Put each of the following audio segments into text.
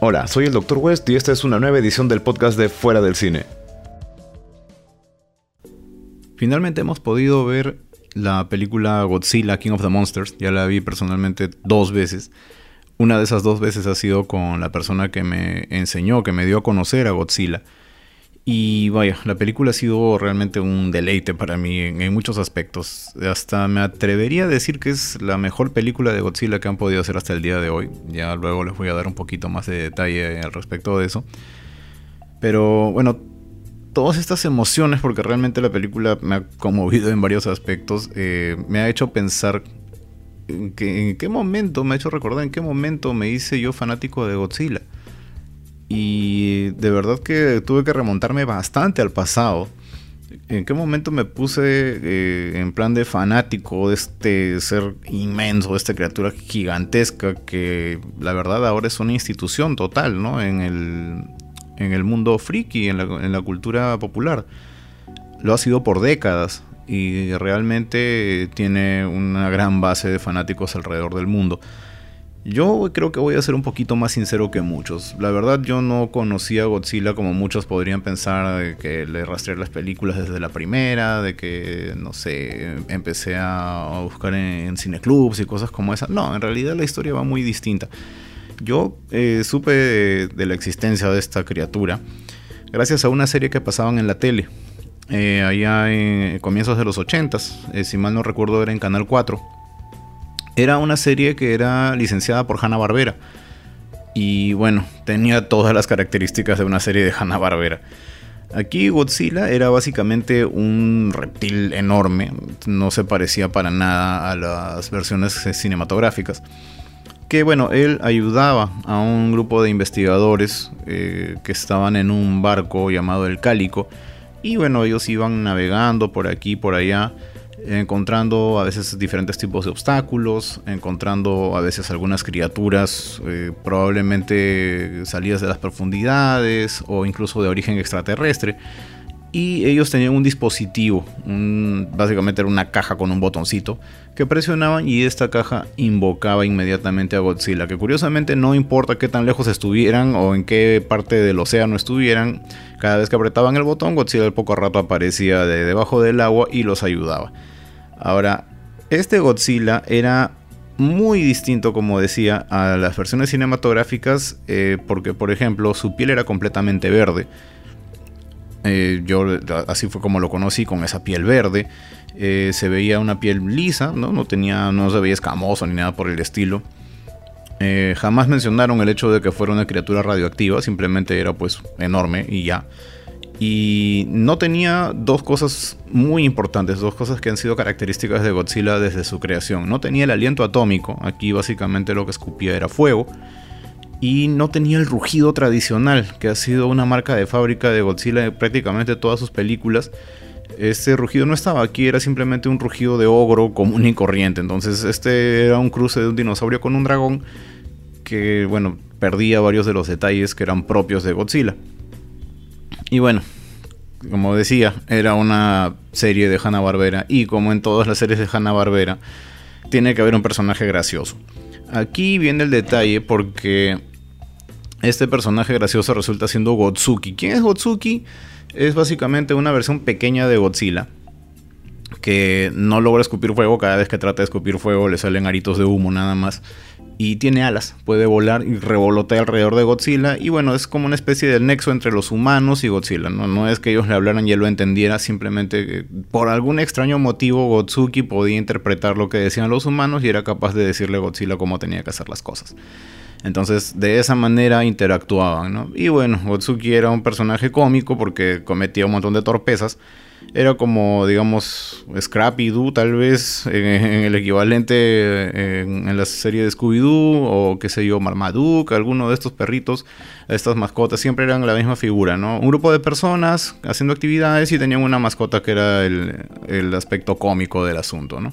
Hola, soy el Dr. West y esta es una nueva edición del podcast de Fuera del Cine. Finalmente hemos podido ver la película Godzilla King of the Monsters. Ya la vi personalmente dos veces. Una de esas dos veces ha sido con la persona que me enseñó, que me dio a conocer a Godzilla. Y vaya, la película ha sido realmente un deleite para mí en, muchos aspectos. Hasta me atrevería a decir que es la mejor película de Godzilla que han podido hacer hasta el día de hoy. Ya luego les voy a dar un poquito más de detalle al respecto de eso. Pero bueno, todas estas emociones, porque realmente la película me ha conmovido en varios aspectos, eh, me ha hecho pensar en, que, en qué momento, me ha hecho recordar en qué momento me hice yo fanático de Godzilla. Y de verdad que tuve que remontarme bastante al pasado. ¿En qué momento me puse eh, en plan de fanático de este ser inmenso, de esta criatura gigantesca que la verdad ahora es una institución total, ¿no? En el, en el mundo friki, en la, en la cultura popular. Lo ha sido por décadas y realmente tiene una gran base de fanáticos alrededor del mundo. Yo creo que voy a ser un poquito más sincero que muchos. La verdad yo no conocía a Godzilla como muchos podrían pensar de que le rastreé las películas desde la primera, de que, no sé, empecé a buscar en, cineclubs y cosas como esa. No, en realidad la historia va muy distinta. Yo eh, supe de, la existencia de esta criatura gracias a una serie que pasaban en la tele. Eh, allá en comienzos de los 80, eh, si mal no recuerdo era en Canal 4 era una serie que era licenciada por Hanna Barbera. Y bueno, tenía todas las características de una serie de Hanna Barbera. Aquí Godzilla era básicamente un reptil enorme, no se parecía para nada a las versiones cinematográficas. Que bueno, él ayudaba a un grupo de investigadores eh, que estaban en un barco llamado el Cálico. Y bueno, ellos iban navegando por aquí, por allá encontrando a veces diferentes tipos de obstáculos, encontrando a veces algunas criaturas eh, probablemente salidas de las profundidades o incluso de origen extraterrestre. Y ellos tenían un dispositivo, básicamente era una caja con un botoncito, que presionaban y esta caja invocaba inmediatamente a Godzilla, que curiosamente no importa qué tan lejos estuvieran o en qué parte del océano estuvieran, cada vez que apretaban el botón, Godzilla al poco rato aparecía de debajo del agua y los ayudaba. Ahora, este Godzilla era muy distinto, como decía, a las versiones cinematográficas, eh, porque, por ejemplo, su piel era completamente verde. Eh, yo así fue como lo conocí, con esa piel verde. Eh, se veía una piel lisa, ¿no? No, tenía, no se veía escamoso ni nada por el estilo. jamás mencionaron el hecho de que fuera una criatura radioactiva, simplemente era pues enorme y ya. Y no tenía dos cosas muy importantes, dos cosas que han sido características de Godzilla desde su creación. No tenía el aliento atómico, aquí básicamente lo que escupía era fuego. Y no tenía el rugido tradicional, que ha sido una marca de fábrica de Godzilla en prácticamente todas sus películas. Este rugido no estaba aquí, era simplemente un rugido de ogro común y corriente. Entonces este era un cruce de un dinosaurio con un dragón que, bueno, perdía varios de los detalles que eran propios de Godzilla. Y bueno, como decía, era una serie de Hanna-Barbera y como en todas las series de Hanna-Barbera, tiene que haber un personaje gracioso. Aquí viene el detalle porque este personaje gracioso resulta siendo Gotsuki. ¿Quién es Gotsuki? Es básicamente una versión pequeña de Godzilla que no logra escupir fuego. Cada vez que trata de escupir fuego le salen aritos de humo nada más y tiene alas, puede volar y revolotea alrededor de Godzilla y bueno, es como una especie de nexo entre los humanos y Godzilla, no, es que ellos le hablaran y él lo entendiera, simplemente por algún extraño motivo Gotsuki podía interpretar lo que decían los humanos y era capaz de decirle a Godzilla cómo tenía que hacer las cosas. Entonces, de esa manera interactuaban, ¿no? Y bueno, Gotsuki era un personaje cómico porque cometía un montón de torpezas era como, digamos, Scrappy Doo, tal vez, en, el equivalente en, la serie de Scooby-Doo, o qué sé yo, Marmaduke, alguno de estos perritos, estas mascotas, siempre eran la misma figura, ¿no? Un grupo de personas haciendo actividades y tenían una mascota que era el, el aspecto cómico del asunto, ¿no?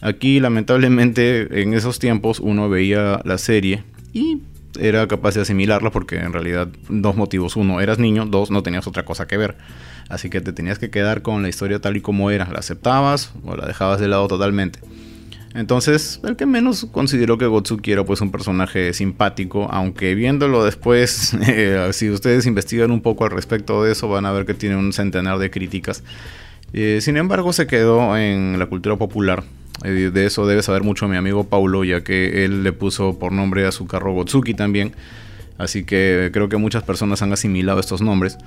Aquí, lamentablemente, en esos tiempos uno veía la serie y era capaz de asimilarla porque en realidad dos motivos. Uno, eras niño, dos, no tenías otra cosa que ver. Así que te tenías que quedar con la historia tal y como era. ¿La aceptabas o la dejabas de lado totalmente? Entonces, el que menos consideró que Gotsuki era pues un personaje simpático, aunque viéndolo después, eh, si ustedes investigan un poco al respecto de eso, van a ver que tiene un centenar de críticas. Eh, sin embargo, se quedó en la cultura popular. De eso debe saber mucho mi amigo Paulo, ya que él le puso por nombre a su carro Gotsuki también. Así que creo que muchas personas han asimilado estos nombres.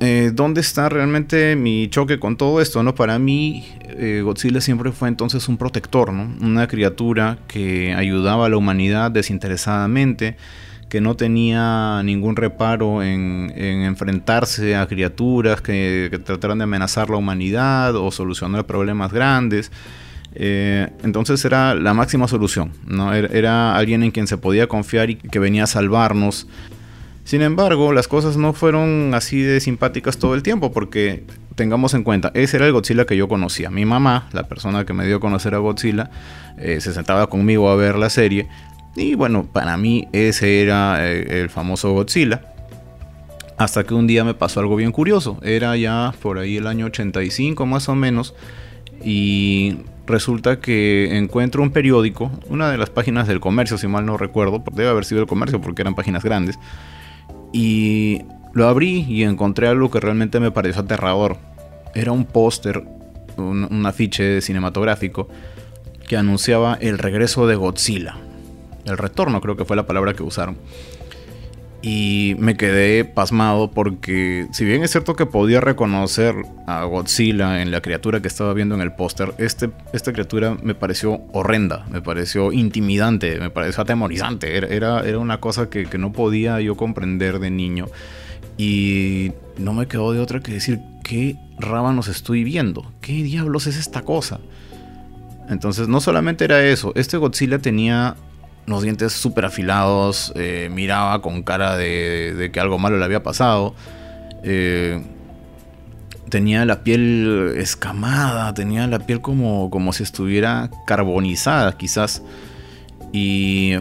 Eh, ¿Dónde está realmente mi choque con todo esto? ¿no? Para mí, eh, Godzilla siempre fue entonces un protector, ¿no? una criatura que ayudaba a la humanidad desinteresadamente, que no tenía ningún reparo en, enfrentarse a criaturas que, que, trataran de amenazar la humanidad o solucionar problemas grandes. Eh, entonces era la máxima solución, ¿no? Era, era alguien en quien se podía confiar y que venía a salvarnos sin embargo, las cosas no fueron así de simpáticas todo el tiempo, porque tengamos en cuenta, ese era el Godzilla que yo conocía. Mi mamá, la persona que me dio a conocer a Godzilla, eh, se sentaba conmigo a ver la serie. Y bueno, para mí ese era eh, el famoso Godzilla. Hasta que un día me pasó algo bien curioso. Era ya por ahí el año 85 más o menos. Y resulta que encuentro un periódico, una de las páginas del comercio, si mal no recuerdo, debe haber sido el comercio porque eran páginas grandes y lo abrí y encontré algo que realmente me pareció aterrador. Era un póster, un, afiche cinematográfico que anunciaba el regreso de Godzilla. El retorno creo que fue la palabra que usaron. Y me quedé pasmado porque si bien es cierto que podía reconocer a Godzilla en la criatura que estaba viendo en el póster, este, esta criatura me pareció horrenda, me pareció intimidante, me pareció atemorizante. Era, era una cosa que, que no podía yo comprender de niño. Y no me quedó de otra que decir, ¿qué rábanos estoy viendo? ¿Qué diablos es esta cosa? Entonces no solamente era eso, este Godzilla tenía los dientes súper afilados, eh, miraba con cara de, que algo malo le había pasado. Eh, tenía la piel escamada, tenía la piel como, como si estuviera carbonizada quizás. Y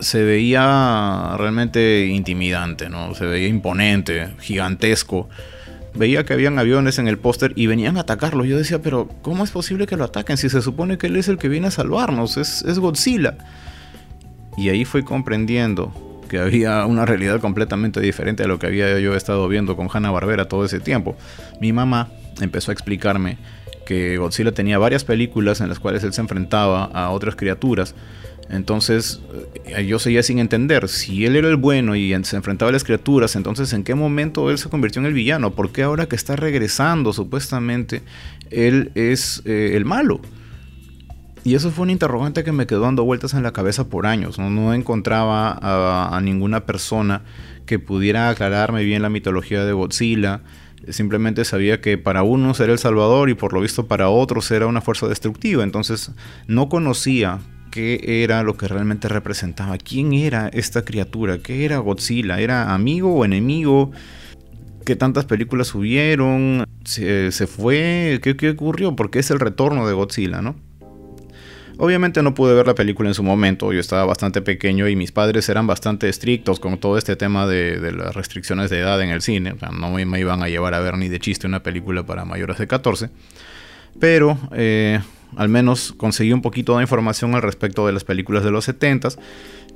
se veía realmente intimidante, ¿no? Se veía imponente, gigantesco. Veía que habían aviones en el póster y venían a atacarlo. Yo decía, pero ¿cómo es posible que lo ataquen si se supone que él es el que viene a salvarnos? Es, es Godzilla. Y ahí fui comprendiendo que había una realidad completamente diferente a lo que había yo estado viendo con Hanna Barbera todo ese tiempo. Mi mamá empezó a explicarme que Godzilla tenía varias películas en las cuales él se enfrentaba a otras criaturas. Entonces eh, yo seguía sin entender, si él era el bueno y se enfrentaba a las criaturas, entonces en qué momento él se convirtió en el villano, ¿por qué ahora que está regresando supuestamente él es eh, el malo? Y eso fue un interrogante que me quedó dando vueltas en la cabeza por años. No, encontraba a, ninguna persona que pudiera aclararme bien la mitología de Godzilla. Simplemente sabía que para unos era el Salvador y por lo visto para otros era una fuerza destructiva. Entonces no conocía qué era lo que realmente representaba. ¿Quién era esta criatura? ¿Qué era Godzilla? ¿Era amigo o enemigo? ¿Qué tantas películas hubieron? ¿Se, fue? ¿Qué, ¿Qué ocurrió? Porque es el retorno de Godzilla, ¿no? Obviamente no pude ver la película en su momento, yo estaba bastante pequeño y mis padres eran bastante estrictos con todo este tema de, las restricciones de edad en el cine, no me, iban a llevar a ver ni de chiste una película para mayores de 14, pero eh, al menos conseguí un poquito de información al respecto de las películas de los 70s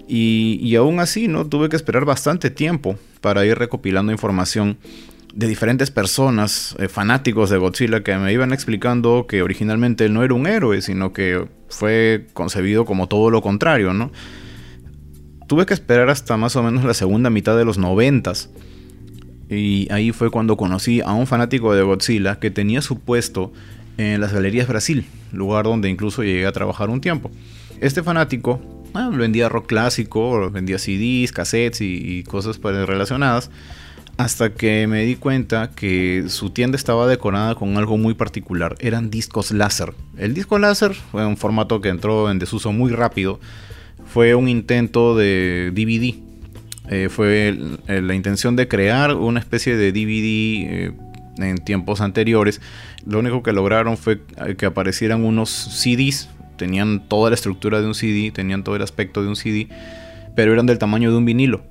y, y aún así no tuve que esperar bastante tiempo para ir recopilando información de diferentes personas, eh, fanáticos de Godzilla, que me iban explicando que originalmente él no era un héroe, sino que fue concebido como todo lo contrario, ¿no? Tuve que esperar hasta más o menos la segunda mitad de los noventas. Y ahí fue cuando conocí a un fanático de Godzilla que tenía su puesto en las Galerías Brasil, lugar donde incluso llegué a trabajar un tiempo. Este fanático vendía rock clásico, vendía CDs, cassettes y, y cosas relacionadas hasta que me di cuenta que su tienda estaba decorada con algo muy particular. Eran discos láser. El disco láser fue un formato que entró en desuso muy rápido. Fue un intento de DVD. Eh, fue la intención de crear una especie de DVD eh, en tiempos anteriores. Lo único que lograron fue que aparecieran unos CDs. Tenían toda la estructura de un CD, tenían todo el aspecto de un CD, pero eran del tamaño de un vinilo.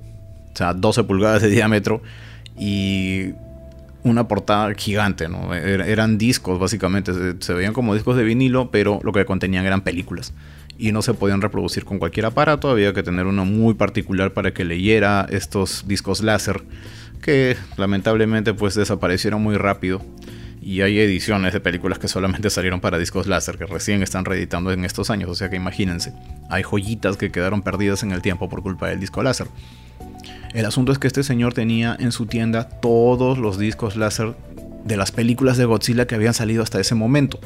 O sea, 12 pulgadas de diámetro y una portada gigante, ¿no? Er, eran discos, básicamente. Se, veían como discos de vinilo, pero lo que contenían eran películas. Y no se podían reproducir con cualquier aparato, había que tener uno muy particular para que leyera estos discos láser, que lamentablemente pues desaparecieron muy rápido. Y hay ediciones de películas que solamente salieron para discos láser, que recién están reeditando en estos años, o sea que imagínense, hay joyitas que quedaron perdidas en el tiempo por culpa del disco láser. El asunto es que este señor tenía en su tienda todos los discos láser de las películas de Godzilla que habían salido hasta ese momento.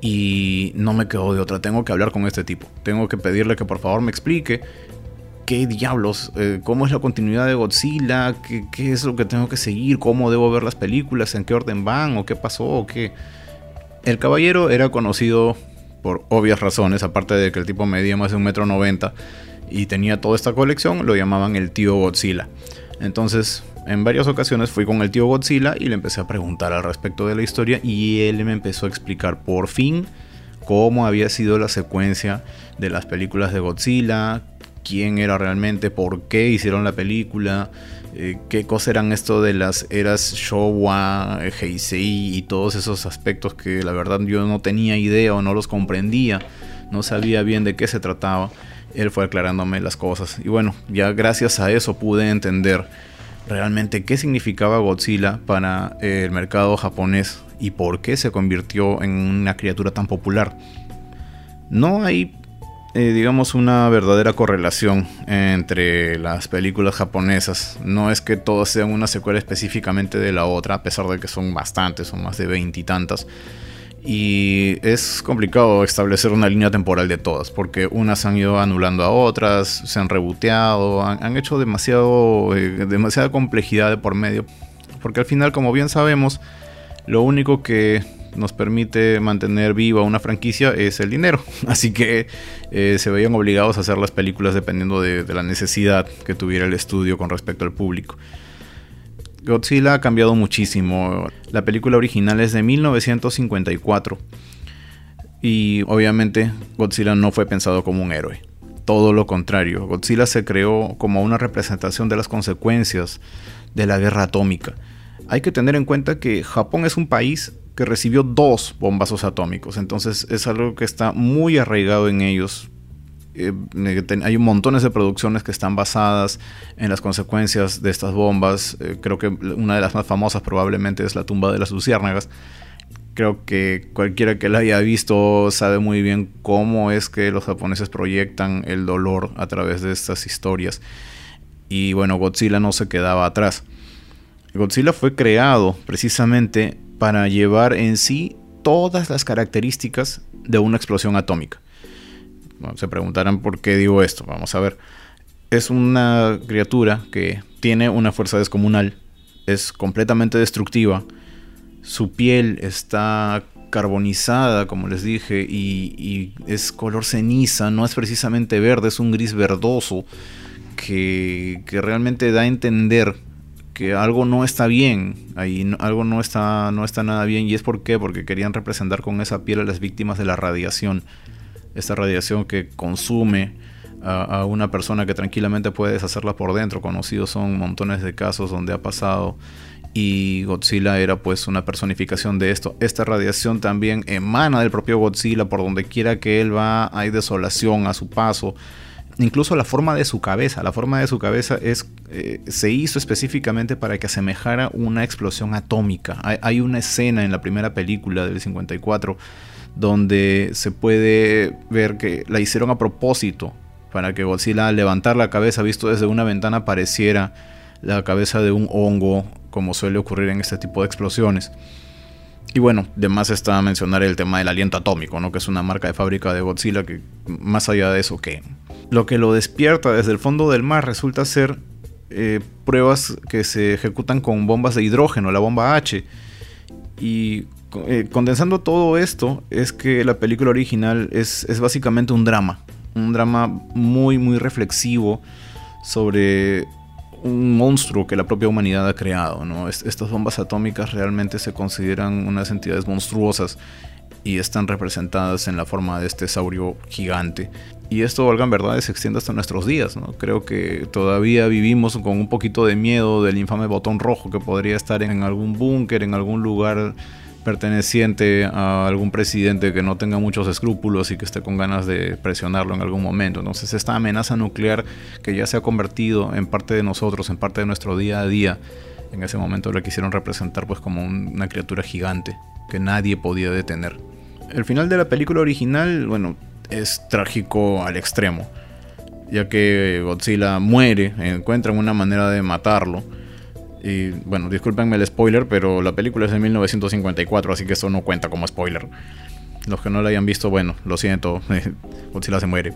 Y no me quedo de otra, tengo que hablar con este tipo. Tengo que pedirle que por favor me explique qué diablos, eh, cómo es la continuidad de Godzilla, ¿Qué, qué, es lo que tengo que seguir, cómo debo ver las películas, en qué orden van, o qué pasó, o qué. El caballero era conocido por obvias razones, aparte de que el tipo medía más de un metro noventa y tenía toda esta colección, lo llamaban el tío Godzilla. Entonces, en varias ocasiones fui con el tío Godzilla y le empecé a preguntar al respecto de la historia y él me empezó a explicar por fin cómo había sido la secuencia de las películas de Godzilla, quién era realmente, por qué hicieron la película, eh, qué cosas eran esto de las eras Showa, Heisei y todos esos aspectos que la verdad yo no tenía idea o no los comprendía, no sabía bien de qué se trataba él fue aclarándome las cosas. Y bueno, ya gracias a eso pude entender realmente qué significaba Godzilla para el mercado japonés y por qué se convirtió en una criatura tan popular. No hay, eh, digamos, una verdadera correlación entre las películas japonesas. No es que todas sean una secuela específicamente de la otra, a pesar de que son bastantes, son más de veintitantas es complicado establecer una línea temporal de todas, porque unas han ido anulando a otras, se han reboteado, han, hecho demasiado, eh, demasiada complejidad de por medio, porque al final, como bien sabemos, lo único que nos permite mantener viva una franquicia es el dinero, así que eh, se veían obligados a hacer las películas dependiendo de la necesidad que tuviera el estudio con respecto al público. Godzilla ha cambiado muchísimo. La película original es de 1954. Y obviamente Godzilla no fue pensado como un héroe. Todo lo contrario, Godzilla se creó como una representación de las consecuencias de la guerra atómica. Hay que tener en cuenta que Japón es un país que recibió dos bombazos atómicos, entonces es algo que está muy arraigado en ellos eh, hay montones de producciones que están basadas en las consecuencias de estas bombas. Eh, creo que una de las más famosas probablemente es La tumba de las luciérnagas. Creo que cualquiera que la haya visto sabe muy bien cómo es que los japoneses proyectan el dolor a través de estas historias. Y bueno, Godzilla no se quedaba atrás. Godzilla fue creado precisamente para llevar en sí todas las características de una explosión atómica se preguntarán por qué digo esto. Vamos a ver. Es una criatura que tiene una fuerza descomunal. Es completamente destructiva. Su piel está carbonizada, como les dije, y, es color ceniza. No es precisamente verde, es un gris verdoso. Que, que realmente da a entender que algo no está bien, algo no está, no está nada bien, y es por qué, porque querían representar con esa piel a las víctimas de la radiación esta radiación que consume a, una persona que tranquilamente puede deshacerla por dentro. Conocidos son montones de casos donde ha pasado y Godzilla era pues una personificación de esto. Esta radiación también emana del propio Godzilla por donde quiera que él va, hay desolación a su paso. Incluso la forma de su cabeza, la forma de su cabeza es, eh, se hizo específicamente para que asemejara una explosión atómica. Hay, hay una escena en la primera película del 54 donde se puede ver que la hicieron a propósito para que Godzilla al levantar la cabeza visto desde una ventana pareciera la cabeza de un hongo como suele ocurrir en este tipo de explosiones. Y bueno, de más está mencionar el tema del aliento atómico, ¿no? que es una marca de fábrica de Godzilla que más allá de eso que lo que lo despierta desde el fondo del mar resulta ser eh, pruebas que se ejecutan con bombas de hidrógeno, la bomba H. Y eh, condensando todo esto, es que la película original es, básicamente un drama. Un drama muy, muy reflexivo sobre un monstruo que la propia humanidad ha creado. ¿no? estas bombas atómicas realmente se consideran unas entidades monstruosas y están representadas en la forma de este saurio gigante. Y esto, valgan verdad, se extiende hasta nuestros días. ¿no? Creo que todavía vivimos con un poquito de miedo del infame botón rojo que podría estar en algún búnker, en algún lugar perteneciente a algún presidente que no tenga muchos escrúpulos y que esté con ganas de presionarlo en algún momento. Entonces esta amenaza nuclear que ya se ha convertido en parte de nosotros, en parte de nuestro día a día, en ese momento la quisieron representar pues como una criatura gigante que nadie podía detener. El final de la película original, bueno, es trágico al extremo, ya que Godzilla muere, encuentran una manera de matarlo y bueno, discúlpenme el spoiler, pero la película es de 1954, así que eso no cuenta como spoiler. Los que no la hayan visto, bueno, lo siento, Godzilla se muere.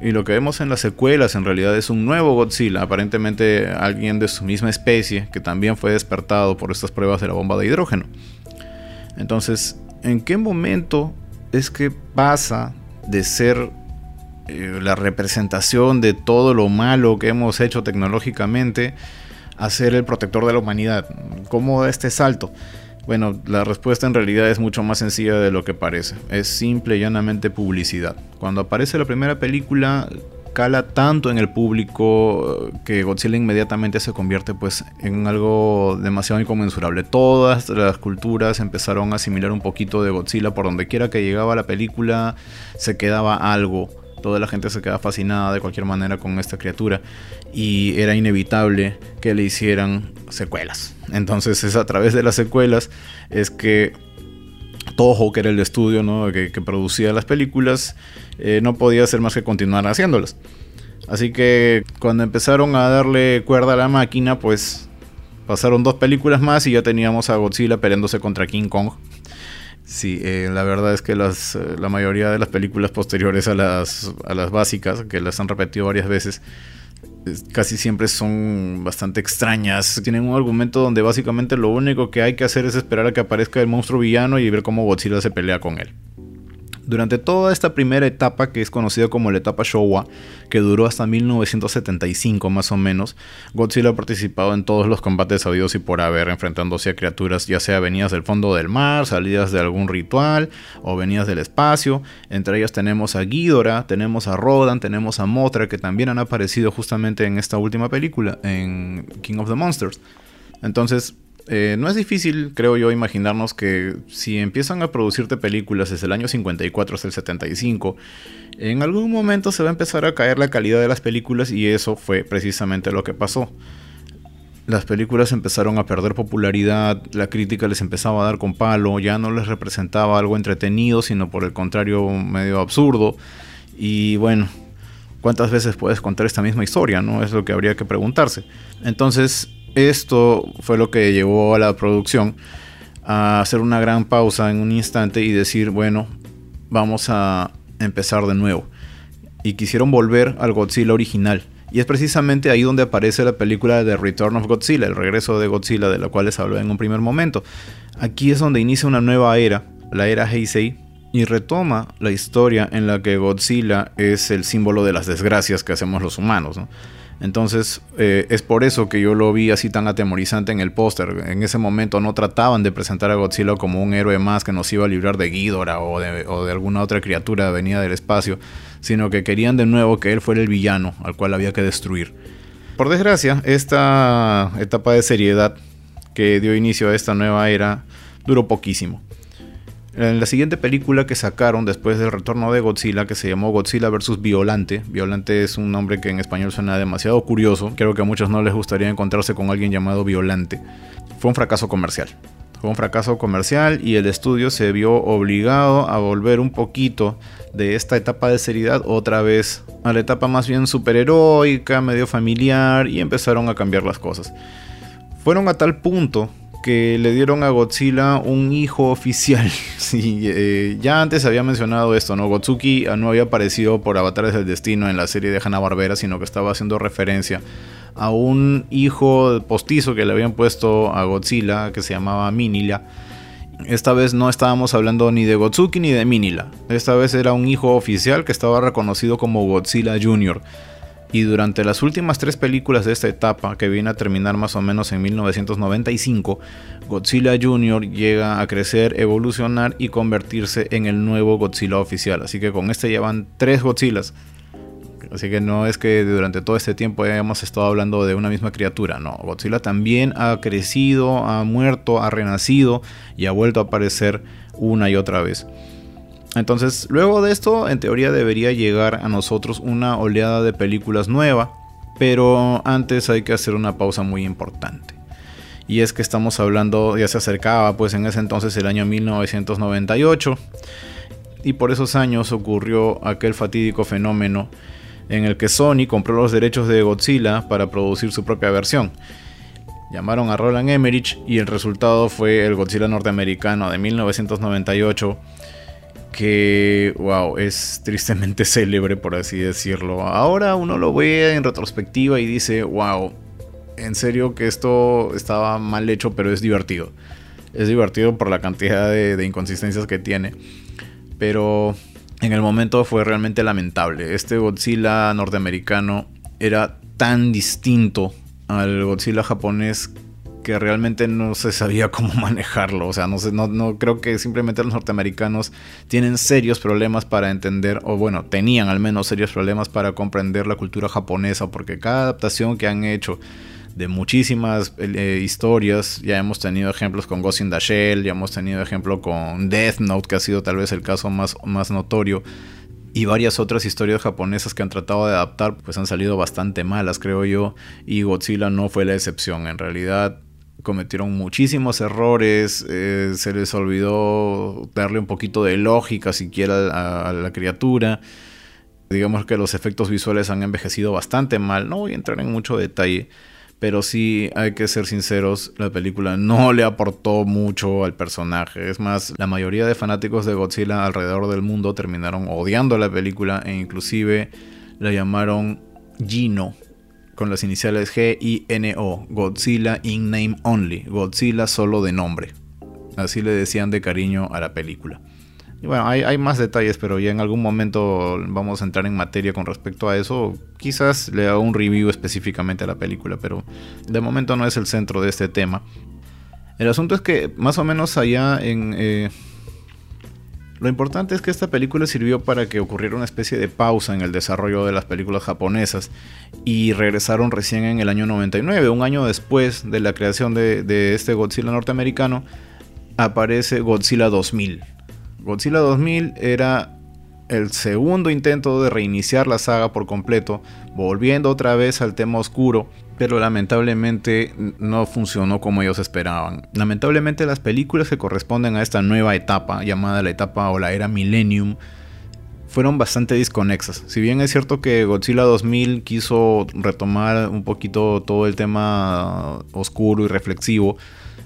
Y lo que vemos en las secuelas en realidad es un nuevo Godzilla, aparentemente alguien de su misma especie, que también fue despertado por estas pruebas de la bomba de hidrógeno. Entonces, ¿en qué momento es que pasa de ser eh, la representación de todo lo malo que hemos hecho tecnológicamente a ser el protector de la humanidad. ¿Cómo este salto? Bueno, la respuesta en realidad es mucho más sencilla de lo que parece. Es simple y llanamente publicidad. Cuando aparece la primera película, cala tanto en el público eh, que Godzilla inmediatamente se convierte pues en algo demasiado inconmensurable. Todas las culturas empezaron a asimilar un poquito de Godzilla por donde quiera que llegaba la película se quedaba algo Toda la gente se queda fascinada de cualquier manera con esta criatura y era inevitable que le hicieran secuelas. Entonces es a través de las secuelas es que Toho, que era el estudio que, producía las películas, eh, no podía hacer más que continuar haciéndolas. Así que cuando empezaron a darle cuerda a la máquina, pues pasaron dos películas más y ya teníamos a Godzilla peleándose contra King Kong. Sí, eh, la verdad es que las, eh, la mayoría de las películas posteriores a las, a las básicas, que las han repetido varias veces, casi siempre son bastante extrañas. Tienen un argumento donde básicamente lo único que hay que hacer es esperar a que aparezca el monstruo villano y ver cómo Godzilla se pelea con él. Durante toda esta primera etapa, que es conocida como la etapa Showa, que duró hasta 1975 más o menos, Godzilla ha participado en todos los combates sabidos y por haber, enfrentándose a criaturas ya sea venidas del fondo del mar, salidas de algún ritual o venidas del espacio. Entre ellas tenemos a Ghidorah, tenemos a Rodan, tenemos a Mothra, que también han aparecido justamente en esta última película, en King of the Monsters. Entonces, eh, no es difícil, creo yo, imaginarnos que si empiezan a producirte películas desde el año 54 hasta el 75, en algún momento se va a empezar a caer la calidad de las películas y eso fue precisamente lo que pasó. Las películas empezaron a perder popularidad, la crítica les empezaba a dar con palo, ya no les representaba algo entretenido, sino por el contrario medio absurdo. Y bueno, ¿cuántas veces puedes contar esta misma historia? No es lo que habría que preguntarse. Entonces, esto fue lo que llevó a la producción a hacer una gran pausa en un instante y decir, bueno, vamos a empezar de nuevo. Y quisieron volver al Godzilla original. Y es precisamente ahí donde aparece la película The Return of Godzilla, el regreso de Godzilla, de la cual les hablé en un primer momento. Aquí es donde inicia una nueva era, la era Heisei, y retoma la historia en la que Godzilla es el símbolo de las desgracias que hacemos los humanos. ¿no? Entonces eh, es por eso que yo lo vi así tan atemorizante en el póster. En ese momento no trataban de presentar a Godzilla como un héroe más que nos iba a librar de Ghidorah o de, o de alguna otra criatura venida del espacio, sino que querían de nuevo que él fuera el villano al cual había que destruir. Por desgracia, esta etapa de seriedad que dio inicio a esta nueva era duró poquísimo. En la siguiente película que sacaron después del retorno de Godzilla, que se llamó Godzilla vs. Violante, Violante es un nombre que en español suena demasiado curioso, creo que a muchos no les gustaría encontrarse con alguien llamado Violante, fue un fracaso comercial. Fue un fracaso comercial y el estudio se vio obligado a volver un poquito de esta etapa de seriedad otra vez a la etapa más bien superheroica, medio familiar y empezaron a cambiar las cosas. Fueron a tal punto que le dieron a Godzilla un hijo oficial. eh, ya antes había mencionado esto, ¿no? Gotsuki no había aparecido por Avatares del Destino en la serie de Hanna-Barbera, sino que estaba haciendo referencia a un hijo postizo que le habían puesto a Godzilla, que se llamaba Minila. Esta vez no estábamos hablando ni de Gotsuki ni de Minila. Esta vez era un hijo oficial que estaba reconocido como Godzilla Jr., y durante las últimas tres películas de esta etapa, que viene a terminar más o menos en 1995, Godzilla Jr. llega a crecer, evolucionar y convertirse en el nuevo Godzilla oficial. Así que con este llevan tres Godzillas. Así que no es que durante todo este tiempo hayamos estado hablando de una misma criatura, no. Godzilla también ha crecido, ha muerto, ha renacido y ha vuelto a aparecer una y otra vez. Entonces, luego de esto, en teoría debería llegar a nosotros una oleada de películas nueva, pero antes hay que hacer una pausa muy importante. Y es que estamos hablando, ya se acercaba pues en ese entonces el año 1998, y por esos años ocurrió aquel fatídico fenómeno en el que Sony compró los derechos de Godzilla para producir su propia versión. Llamaron a Roland Emmerich y el resultado fue el Godzilla norteamericano de 1998 que, wow, es tristemente célebre, por así decirlo. Ahora uno lo ve en retrospectiva y dice, wow, en serio que esto estaba mal hecho, pero es divertido. Es divertido por la cantidad de, de inconsistencias que tiene. Pero en el momento fue realmente lamentable. Este Godzilla norteamericano era tan distinto al Godzilla japonés que realmente no se sabía cómo manejarlo. O sea, no, sé, no, creo que simplemente los norteamericanos tienen serios problemas para entender, o bueno, tenían al menos serios problemas para comprender la cultura japonesa, porque cada adaptación que han hecho de muchísimas eh, historias. Ya hemos tenido ejemplos con Ghost in the Shell, ya hemos tenido ejemplo con Death Note, que ha sido tal vez el caso más, más notorio. Y varias otras historias japonesas que han tratado de adaptar, pues han salido bastante malas, creo yo. Y Godzilla no fue la excepción. En realidad cometieron muchísimos errores, eh, se les olvidó darle un poquito de lógica siquiera a, a la criatura. Digamos que los efectos visuales han envejecido bastante mal. No voy a entrar en mucho detalle pero sí hay que ser sinceros, la película no le aportó mucho al personaje. Es más, la mayoría de fanáticos de Godzilla alrededor del mundo terminaron odiando la película e inclusive la llamaron Gino con las iniciales G-I-N-O, Godzilla in name only, Godzilla solo de nombre. Así le decían de cariño a la película. Y bueno, hay, más detalles, pero ya en algún momento vamos a entrar en materia con respecto a eso. Quizás le haga un review específicamente a la película, pero de momento no es el centro de este tema. El asunto es que más o menos allá en... Eh, lo importante es que esta película sirvió para que ocurriera una especie de pausa en el desarrollo de las películas japonesas y regresaron recién en el año 99, un año después de la creación de, este Godzilla norteamericano, aparece Godzilla 2000 Godzilla 2000 era el segundo intento de reiniciar la saga por completo, volviendo otra vez al tema oscuro, pero lamentablemente no funcionó como ellos esperaban. Lamentablemente las películas que corresponden a esta nueva etapa, llamada la etapa o la era Millennium, fueron bastante desconexas. Si bien es cierto que Godzilla 2000 quiso retomar un poquito todo el tema oscuro y reflexivo,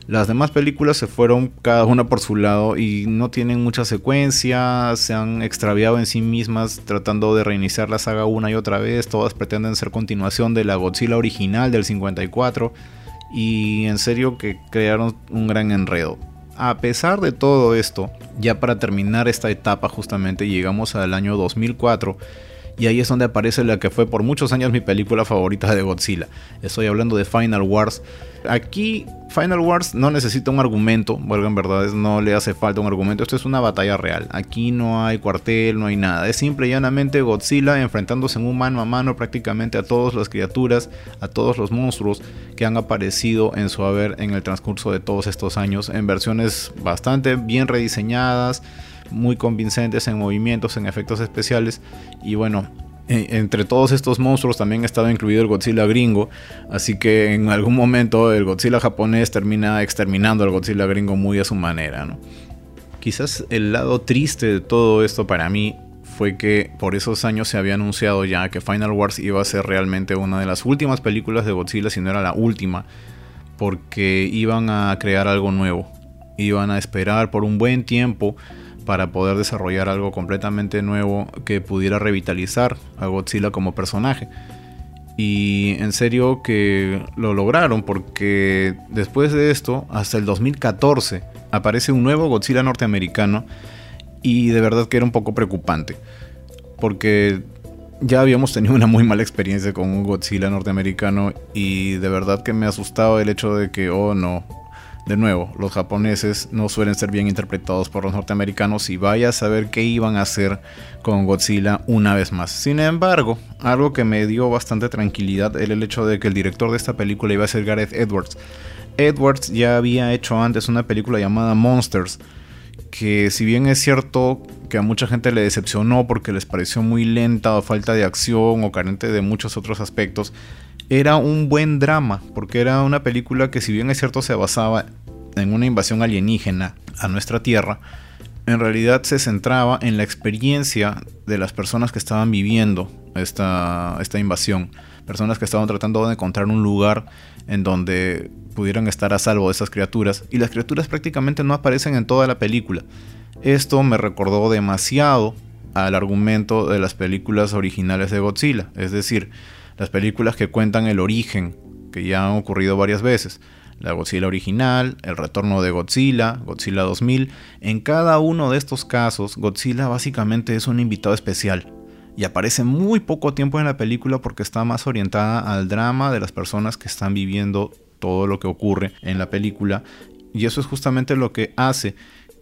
las demás películas se fueron cada una por su lado y no tienen mucha secuencia, se han extraviado en sí mismas tratando de reiniciar la saga una y otra vez, todas pretenden ser continuación de la Godzilla original del 54 y en serio que crearon un gran enredo. A pesar de todo esto, ya para terminar esta etapa justamente llegamos al año 2004 y ahí es donde aparece la que fue por muchos años mi película favorita de Godzilla. Estoy hablando de Final Wars. Aquí Final Wars no necesita un argumento, bueno, en verdad no le hace falta un argumento, esto es una batalla real. Aquí no hay cuartel, no hay nada. Es simple y llanamente Godzilla enfrentándose en un mano a mano prácticamente a todas las criaturas, a todos los monstruos que han aparecido en su haber en el transcurso de todos estos años en versiones bastante bien rediseñadas muy convincentes en movimientos, en efectos especiales. Y bueno, entre todos estos monstruos también ha estado incluido el Godzilla gringo, así que en algún momento el Godzilla japonés termina exterminando al Godzilla gringo muy a su manera. Quizás el lado triste de todo esto para mí fue que por esos años se había anunciado ya que Final Wars iba a ser realmente una de las últimas películas de Godzilla, si no era la última, porque iban a crear algo nuevo, iban a esperar por un buen tiempo para poder desarrollar algo completamente nuevo que pudiera revitalizar a Godzilla como personaje. Y en serio que lo lograron porque después de esto, hasta el 2014, aparece un nuevo Godzilla norteamericano y de verdad que era un poco preocupante. Porque ya habíamos tenido una muy mala experiencia con un Godzilla norteamericano y de verdad que me asustaba el hecho de que, oh no, de nuevo, los japoneses no suelen ser bien interpretados por los norteamericanos y vaya a saber qué iban a hacer con Godzilla una vez más. Sin embargo, algo que me dio bastante tranquilidad era el hecho de que el director de esta película iba a ser Gareth Edwards. Edwards ya había hecho antes una película llamada Monsters, que si bien es cierto que a mucha gente le decepcionó porque les pareció muy lenta o falta de acción o carente de muchos otros aspectos, era un buen drama, porque era una película que si bien es cierto se basaba en una invasión alienígena a nuestra Tierra, en realidad se centraba en la experiencia de las personas que estaban viviendo esta, esta invasión, personas que estaban tratando de encontrar un lugar en donde pudieran estar a salvo de esas criaturas, y las criaturas prácticamente no aparecen en toda la película. Esto me recordó demasiado al argumento de las películas originales de Godzilla, es decir, las películas que cuentan el origen, que ya han ocurrido varias veces. La Godzilla original, el retorno de Godzilla, Godzilla 2000. En cada uno de estos casos, Godzilla básicamente es un invitado especial y aparece muy poco tiempo en la película porque está más orientada al drama de las personas que están viviendo todo lo que ocurre en la película y eso es justamente lo que hace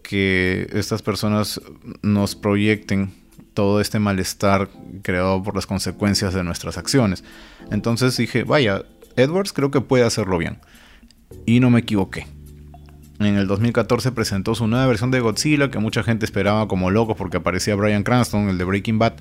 que estas personas nos proyecten todo este malestar creado por las consecuencias de nuestras acciones. Entonces dije, vaya, Edwards creo que puede hacerlo bien. Y no me equivoqué. En el 2014 presentó su nueva versión de Godzilla que mucha gente esperaba como loco porque aparecía Brian Cranston, el de Breaking Bad,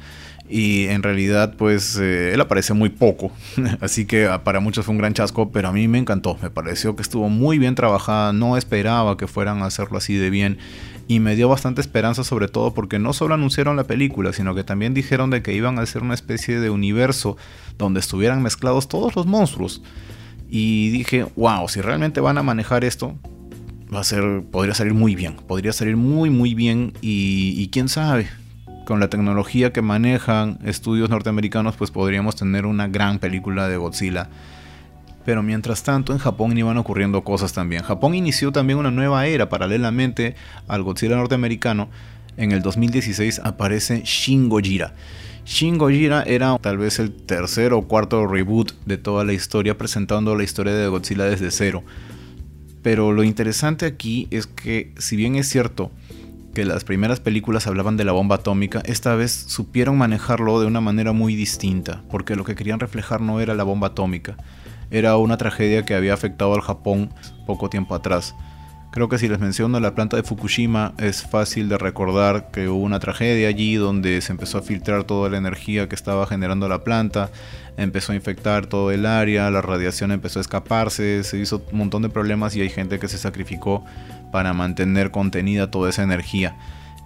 y en realidad pues eh, él aparece muy poco, así que ah, para muchos fue un gran chasco, pero a mí me encantó, me pareció que estuvo muy bien trabajada, no esperaba que fueran a hacerlo así de bien y me dio bastante esperanza sobre todo porque no solo anunciaron la película, sino que también dijeron de que iban a hacer una especie de universo donde estuvieran mezclados todos los monstruos. Y dije, wow, si realmente van a manejar esto, va a ser, podría salir muy bien, podría salir muy muy bien y, y quién sabe, con la tecnología que manejan estudios norteamericanos, pues podríamos tener una gran película de Godzilla pero mientras tanto en Japón iban ocurriendo cosas también. Japón inició también una nueva era paralelamente al Godzilla norteamericano. En el 2016 aparece Shin Gojira. Shin Gojira era tal vez el tercer o cuarto reboot de toda la historia presentando la historia de Godzilla desde cero. Pero lo interesante aquí es que si bien es cierto que las primeras películas hablaban de la bomba atómica, esta vez supieron manejarlo de una manera muy distinta, porque lo que querían reflejar no era la bomba atómica, era una tragedia que había afectado al Japón poco tiempo atrás. Creo que si les menciono la planta de Fukushima es fácil de recordar que hubo una tragedia allí donde se empezó a filtrar toda la energía que estaba generando la planta, empezó a infectar todo el área, la radiación empezó a escaparse, se hizo un montón de problemas y hay gente que se sacrificó para mantener contenida toda esa energía.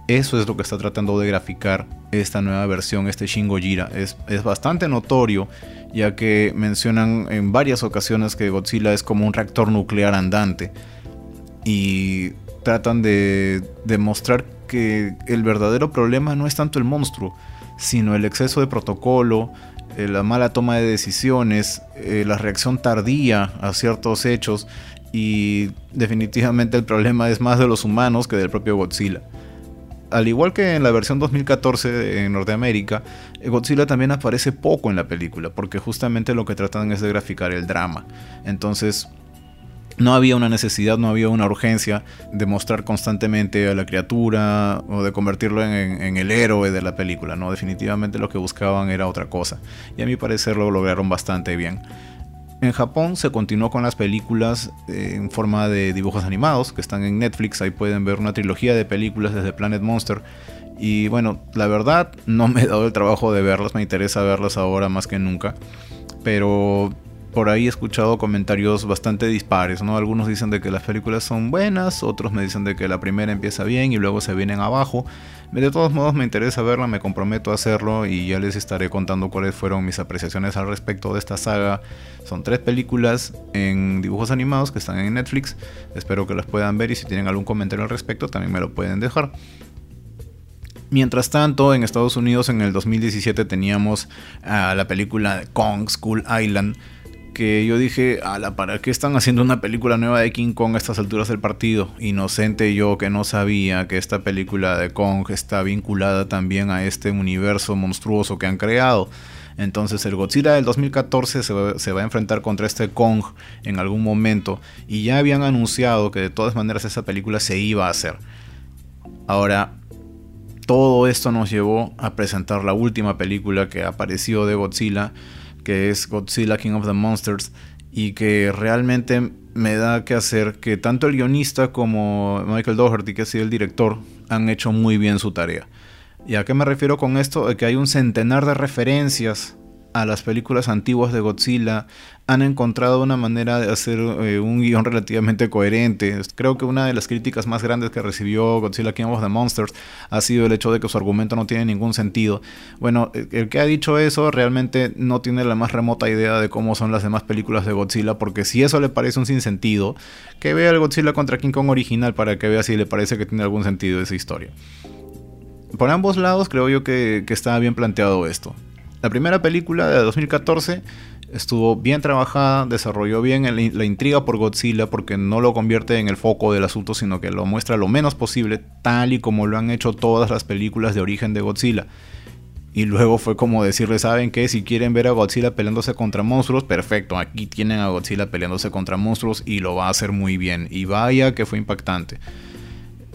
Eso es lo que está tratando de graficar esta nueva versión, este Shin Gojira. Es, es bastante notorio, ya que mencionan en varias ocasiones que Godzilla es como un reactor nuclear andante. Y tratan de demostrar que el verdadero problema no es tanto el monstruo, sino el exceso de protocolo, eh, la mala toma de decisiones, eh, la reacción tardía a ciertos hechos y definitivamente el problema es más de los humanos que del propio Godzilla al igual que en la versión 2014 en Norteamérica, Godzilla también aparece poco en la película, porque justamente lo que tratan es de graficar el drama. Entonces, no había una necesidad, no había una urgencia de mostrar constantemente a la criatura o de convertirlo en, el héroe de la película. No, definitivamente lo que buscaban era otra cosa. Y a mi parecer lo lograron bastante bien. En Japón se continuó con las películas eh, en forma de dibujos animados que están en Netflix. Ahí pueden ver una trilogía de películas desde Planet Monster. Y bueno, la verdad no me he dado el trabajo de verlas, me interesa verlas ahora más que nunca. Pero por ahí he escuchado comentarios bastante dispares, ¿no? Algunos dicen de que las películas son buenas, otros me dicen de que la primera empieza bien y luego se vienen abajo. De todos modos me interesa verla, me comprometo a hacerlo y ya les estaré contando cuáles fueron mis apreciaciones al respecto de esta saga. Son tres películas en dibujos animados que están en Netflix. Espero que las puedan ver y si tienen algún comentario al respecto también me lo pueden dejar. Mientras tanto, en Estados Unidos en el 2017 teníamos la película Kong School Island que yo dije, ala, ¿para qué están haciendo una película nueva de King Kong a estas alturas del partido? Inocente yo que no sabía que esta película de Kong está vinculada también a este universo monstruoso que han creado. Entonces el Godzilla del 2014 se va, se va, a enfrentar contra este Kong en algún momento y ya habían anunciado que de todas maneras esa película se iba a hacer. Ahora, todo esto nos llevó a presentar la última película que apareció de Godzilla, que es Godzilla King of the Monsters, y que realmente me da que hacer que tanto el guionista como Michael Doherty, que ha sido el director, han hecho muy bien su tarea. ¿Y a qué me refiero con esto? Que hay un centenar de referencias a las películas antiguas de Godzilla, han encontrado una manera de hacer eh, un guion relativamente coherente. Creo que una de las críticas más grandes que recibió Godzilla King of the Monsters ha sido el hecho de que su argumento no tiene ningún sentido. Bueno, el que ha dicho eso realmente no tiene la más remota idea de cómo son las demás películas de Godzilla, porque si eso le parece un sinsentido, que vea el Godzilla contra King Kong original para que vea si le parece que tiene algún sentido esa historia. Por ambos lados creo yo que, que está bien planteado esto. La primera película de 2014 estuvo bien trabajada, desarrolló bien la intriga por Godzilla porque no lo convierte en el foco del asunto, sino que lo muestra lo menos posible, tal y como lo han hecho todas las películas de origen de Godzilla. Y luego fue como decirle, ¿saben qué? Si quieren ver a Godzilla peleándose contra monstruos, perfecto, aquí tienen a Godzilla peleándose contra monstruos y lo va a hacer muy bien. Y vaya que fue impactante.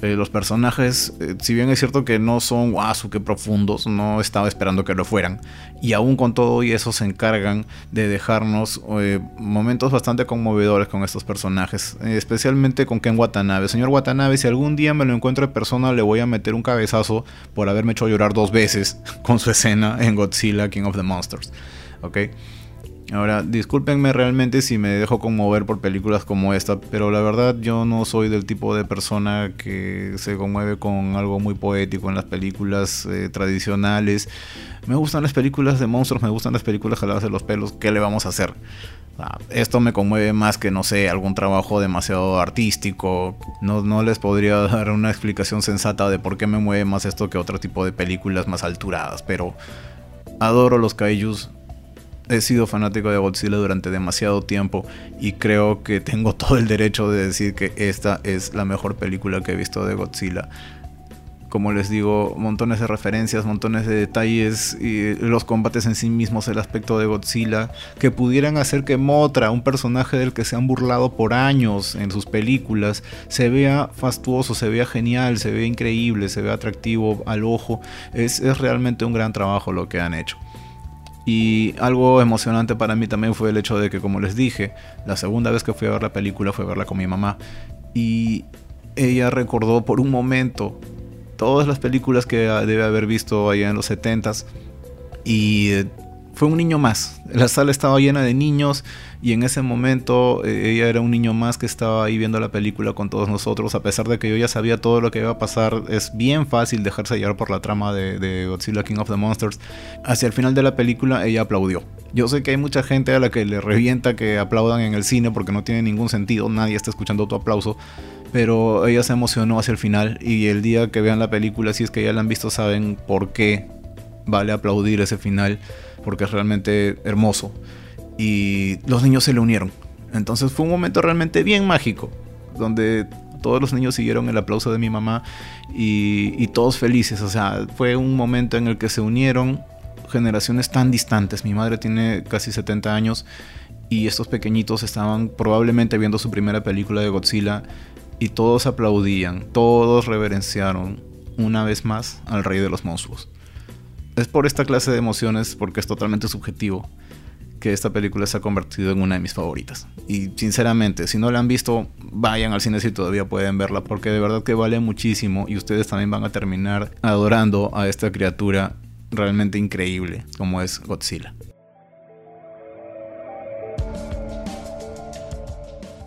Eh, los personajes, eh, si bien es cierto que no son wow, que profundos, no estaba esperando que lo fueran. Y aún con todo y eso se encargan de dejarnos eh, momentos bastante conmovedores con estos personajes, especialmente con Ken Watanabe. Señor Watanabe, si algún día me lo encuentro en persona, le voy a meter un cabezazo por haberme hecho llorar dos veces con su escena en Godzilla King of the Monsters. ¿Ok? Ahora, discúlpenme realmente si me dejo conmover por películas como esta, pero la verdad yo no soy del tipo de persona que se conmueve con algo muy poético en las películas eh, tradicionales. Me gustan las películas de monstruos, me gustan las películas jaladas de los pelos, ¿qué le vamos a hacer? esto me conmueve más que, no sé, algún trabajo demasiado artístico. No, no les podría dar una explicación sensata de por qué me mueve más esto que otro tipo de películas más alturadas, pero adoro los kaijus, he sido fanático de Godzilla durante demasiado tiempo y creo que tengo todo el derecho de decir que esta es la mejor película que he visto de Godzilla. Como les digo, montones de referencias, montones de detalles, y los combates en sí mismos, el aspecto de Godzilla, que pudieran hacer que Motra, un personaje del que se han burlado por años en sus películas, se vea fastuoso, se vea genial, se vea increíble, se vea atractivo al ojo. Es, es realmente un gran trabajo lo que han hecho. Y algo emocionante para mí también fue el hecho de que, como les dije, la segunda vez que fui a ver la película fue verla con mi mamá. Y ella recordó por un momento todas las películas que debe haber visto allá en los 70s. Y fue un niño más. La sala estaba llena de niños y en ese momento eh, ella era un niño más que estaba ahí viendo la película con todos nosotros. A pesar de que yo ya sabía todo lo que iba a pasar, es bien fácil dejarse llevar por la trama de, Godzilla King of the Monsters. Hacia el final de la película ella aplaudió. Yo sé que hay mucha gente a la que le revienta que aplaudan en el cine porque no tiene ningún sentido, nadie está escuchando tu aplauso pero ella se emocionó hacia el final y el día que vean la película, si es que ya la han visto, saben por qué vale aplaudir ese final porque es realmente hermoso. Y los niños se le unieron. Entonces fue un momento realmente bien mágico, donde todos los niños siguieron el aplauso de mi mamá y, todos felices. O sea, fue un momento en el que se unieron generaciones tan distantes. Mi madre tiene casi 70 años y estos pequeñitos estaban probablemente viendo su primera película de Godzilla y todos aplaudían, todos reverenciaron una vez más al rey de los monstruos. Es por esta clase de emociones, porque es totalmente subjetivo, que esta película se ha convertido en una de mis favoritas. Y sinceramente, si no la han visto, vayan al cine si todavía pueden verla, porque de verdad que vale muchísimo y ustedes también van a terminar adorando a esta criatura realmente increíble como es Godzilla.